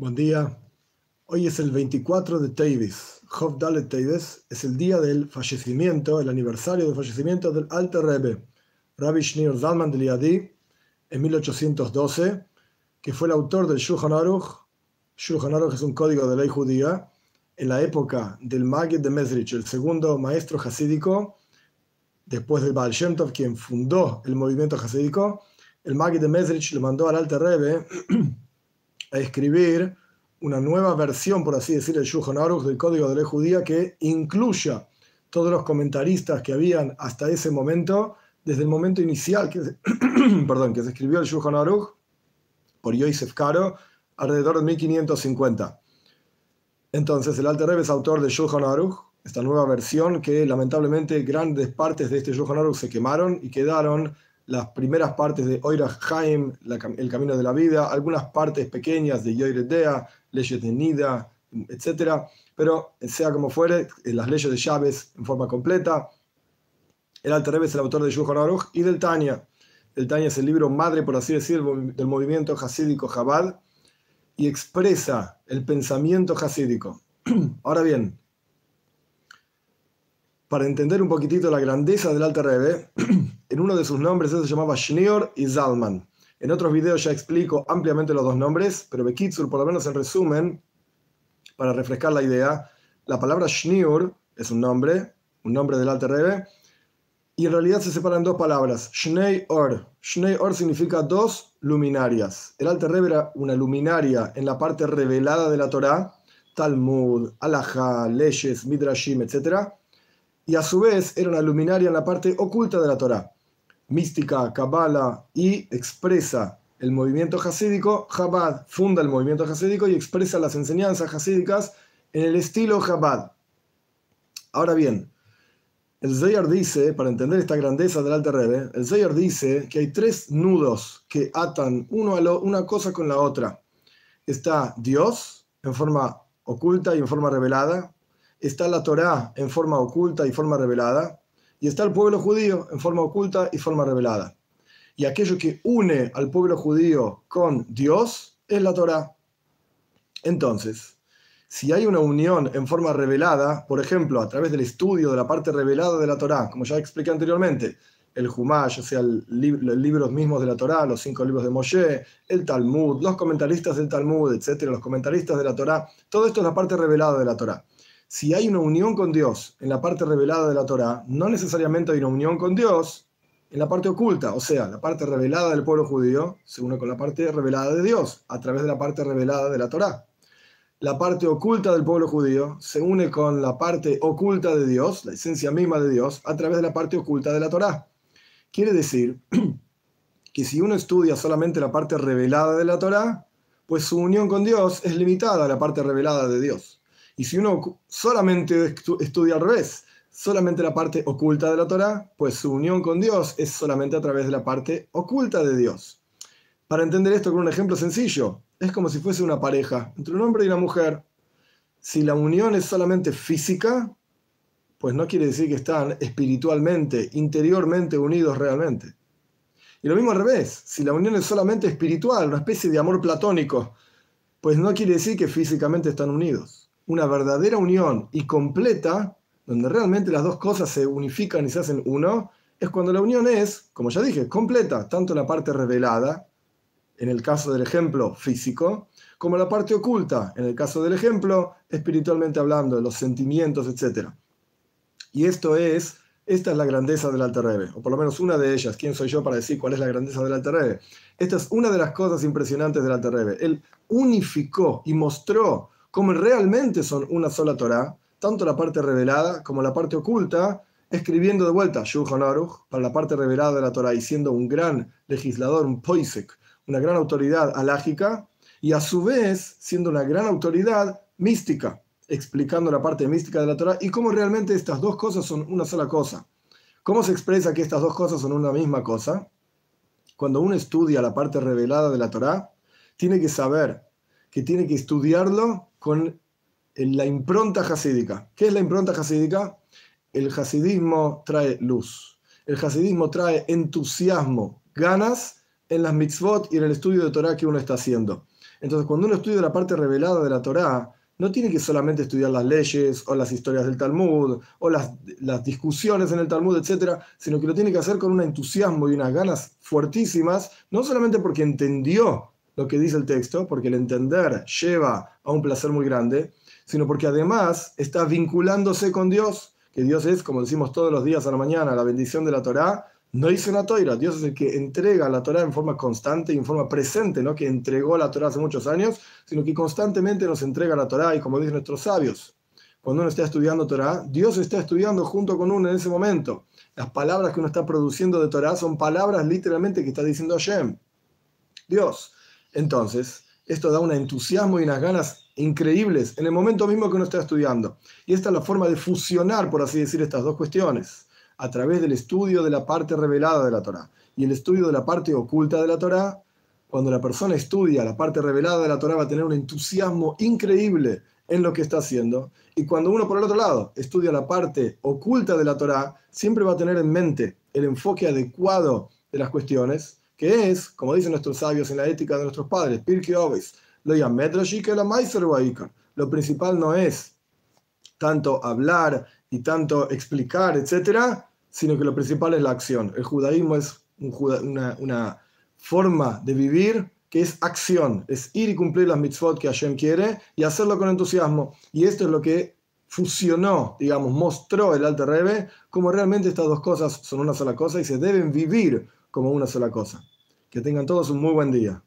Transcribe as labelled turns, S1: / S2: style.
S1: Buen día. Hoy es el 24 de Tevis. Hov Dalet Tevis es el día del fallecimiento, el aniversario del fallecimiento del Alter Rebbe, Rabbi Shneur Zalman de Liadi, en 1812, que fue el autor del Shulchan Aruch. Shulchan Aruch es un código de ley judía en la época del Magid de Mesrich, el segundo maestro hasídico, después del Baal Shem Tov, quien fundó el movimiento hasídico. El Magid de Mesrich le mandó al Alter Rebbe a escribir una nueva versión, por así decir, del Shulchan Aruch del Código de Ley Judía que incluya todos los comentaristas que habían hasta ese momento, desde el momento inicial que, perdón, que se escribió el Shulchan Aruch por Yosef Karo, alrededor de 1550. Entonces, el Alter Rebbe es autor de Shulchan Aruch, esta nueva versión que lamentablemente grandes partes de este Shulchan Aruch se quemaron y quedaron las primeras partes de Oira Haim, El Camino de la Vida, algunas partes pequeñas de Yoire Dea, Leyes de Nida, etc. Pero sea como fuere, las leyes de llaves en forma completa. El Alter Rebbe es el autor de Shulchan Aruch y del Tanya. El Tanya es el libro madre, por así decirlo, del movimiento hasídico Chabad y expresa el pensamiento hasídico. Ahora bien, para entender un poquitito la grandeza del Alter Rebbe, en uno de sus nombres se llamaba Schneor y Zalman. En otros videos ya explico ampliamente los dos nombres, pero Bekitsur, por lo menos en resumen, para refrescar la idea, la palabra Schneor es un nombre, un nombre del Alter Rebbe, y en realidad se separan dos palabras, Shnei Or. Shnei Or significa dos luminarias. El Alter Rebbe era una luminaria en la parte revelada de la Torá, Talmud, Alajá, leyes, Midrashim, etc., y a su vez era una luminaria en la parte oculta de la Torá, mística, cabala, y expresa el movimiento hasídico. Chabad funda el movimiento hasídico y expresa las enseñanzas hasídicas en el estilo Chabad. Ahora bien, el Zayar dice, para entender esta grandeza del Alter Rebbe, el Zayar dice que hay tres nudos que atan uno a una cosa con la otra. Está Dios en forma oculta y en forma revelada, está la Torá en forma oculta y forma revelada, y está el pueblo judío en forma oculta y forma revelada. Y aquello que une al pueblo judío con Dios es la Torá. Entonces, si hay una unión en forma revelada, por ejemplo, a través del estudio de la parte revelada de la Torá, como ya expliqué anteriormente, el Humash, o sea, el los libros mismos de la Torá, los cinco libros de Moshe, el Talmud, los comentaristas del Talmud, etcétera, los comentaristas de la Torá, todo esto es la parte revelada de la Torá si hay una unión con Dios en la parte revelada de la Torá, no necesariamente hay una unión con Dios en la parte oculta, o sea, la parte revelada del pueblo judío se une con la parte revelada de Dios a través de la parte revelada de la Torá. La parte oculta del pueblo judío se une con la parte oculta de Dios, la esencia misma de Dios, a través de la parte oculta de la Torá. Quiere decir que si uno estudia solamente la parte revelada de la Torá, pues su unión con Dios es limitada a la parte revelada de Dios. Y si uno solamente estudia al revés, solamente la parte oculta de la Torah, pues su unión con Dios es solamente a través de la parte oculta de Dios. Para entender esto con un ejemplo sencillo, es como si fuese una pareja entre un hombre y una mujer. Si la unión es solamente física, pues no quiere decir que están espiritualmente, interiormente unidos realmente. Y lo mismo al revés, si la unión es solamente espiritual, una especie de amor platónico, pues no quiere decir que físicamente están unidos una verdadera unión y completa, donde realmente las dos cosas se unifican y se hacen uno, es cuando la unión es, como ya dije, completa, tanto la parte revelada, en el caso del ejemplo físico, como la parte oculta, en el caso del ejemplo espiritualmente hablando, de los sentimientos, etc. Y esto es, esta es la grandeza del Alter Rebbe, o por lo menos una de ellas. ¿Quién soy yo para decir cuál es la grandeza del Alter Rebbe? Esta es una de las cosas impresionantes del Alter Rebbe. Él unificó y mostró como realmente son una sola Torah, tanto la parte revelada como la parte oculta, escribiendo de vuelta Shulchan Aruch para la parte revelada de la Torah y siendo un gran legislador, un poisek, una gran autoridad alágica, y a su vez siendo una gran autoridad mística, explicando la parte mística de la Torah y cómo realmente estas dos cosas son una sola cosa. ¿Cómo se expresa que estas dos cosas son una misma cosa? Cuando uno estudia la parte revelada de la Torah, tiene que saber que tiene que estudiarlo con la impronta hasídica. ¿Qué es la impronta hasídica? El hasidismo trae luz. El hasidismo trae entusiasmo, ganas en las mitzvot y en el estudio de Torah que uno está haciendo. Entonces, cuando uno estudia la parte revelada de la Torá, no tiene que solamente estudiar las leyes o las historias del Talmud o las, las discusiones en el Talmud, etcétera, sino que lo tiene que hacer con un entusiasmo y unas ganas fuertísimas, no solamente porque entendió lo que dice el texto, porque el entender lleva a un placer muy grande, sino porque además está vinculándose con Dios, que Dios es, como decimos todos los días a la mañana, la bendición de la Torá, no hizo una toira, Dios es el que entrega la Torah en forma constante y en forma presente, no que entregó la Torah hace muchos años, sino que constantemente nos entrega la Torah y como dicen nuestros sabios, cuando uno está estudiando Torah, Dios está estudiando junto con uno en ese momento. Las palabras que uno está produciendo de Torah son palabras literalmente que está diciendo Hashem, Dios. Entonces, esto da un entusiasmo y unas ganas increíbles en el momento mismo que uno está estudiando. Y esta es la forma de fusionar, por así decir, estas dos cuestiones a través del estudio de la parte revelada de la Torah y el estudio de la parte oculta de la Torah, cuando la persona estudia la parte revelada de la Torah va a tener un entusiasmo increíble en lo que está haciendo. Y cuando uno, por el otro lado, estudia la parte oculta de la Torah, siempre va a tener en mente el enfoque adecuado de las cuestiones, que es, como dicen nuestros sabios en la ética de nuestros padres, Pirkei Ovis, lo Lo principal no es tanto hablar y tanto explicar, etcétera, sino que lo principal es la acción. El judaísmo es una, forma de vivir que es acción, es ir y cumplir las mitzvot que Hashem quiere y hacerlo con entusiasmo. Y esto es lo que fusionó, digamos, mostró el Alter Rebbe, como realmente estas dos cosas son una sola cosa y se deben vivir como una sola cosa. Que tengan todos un muy buen día.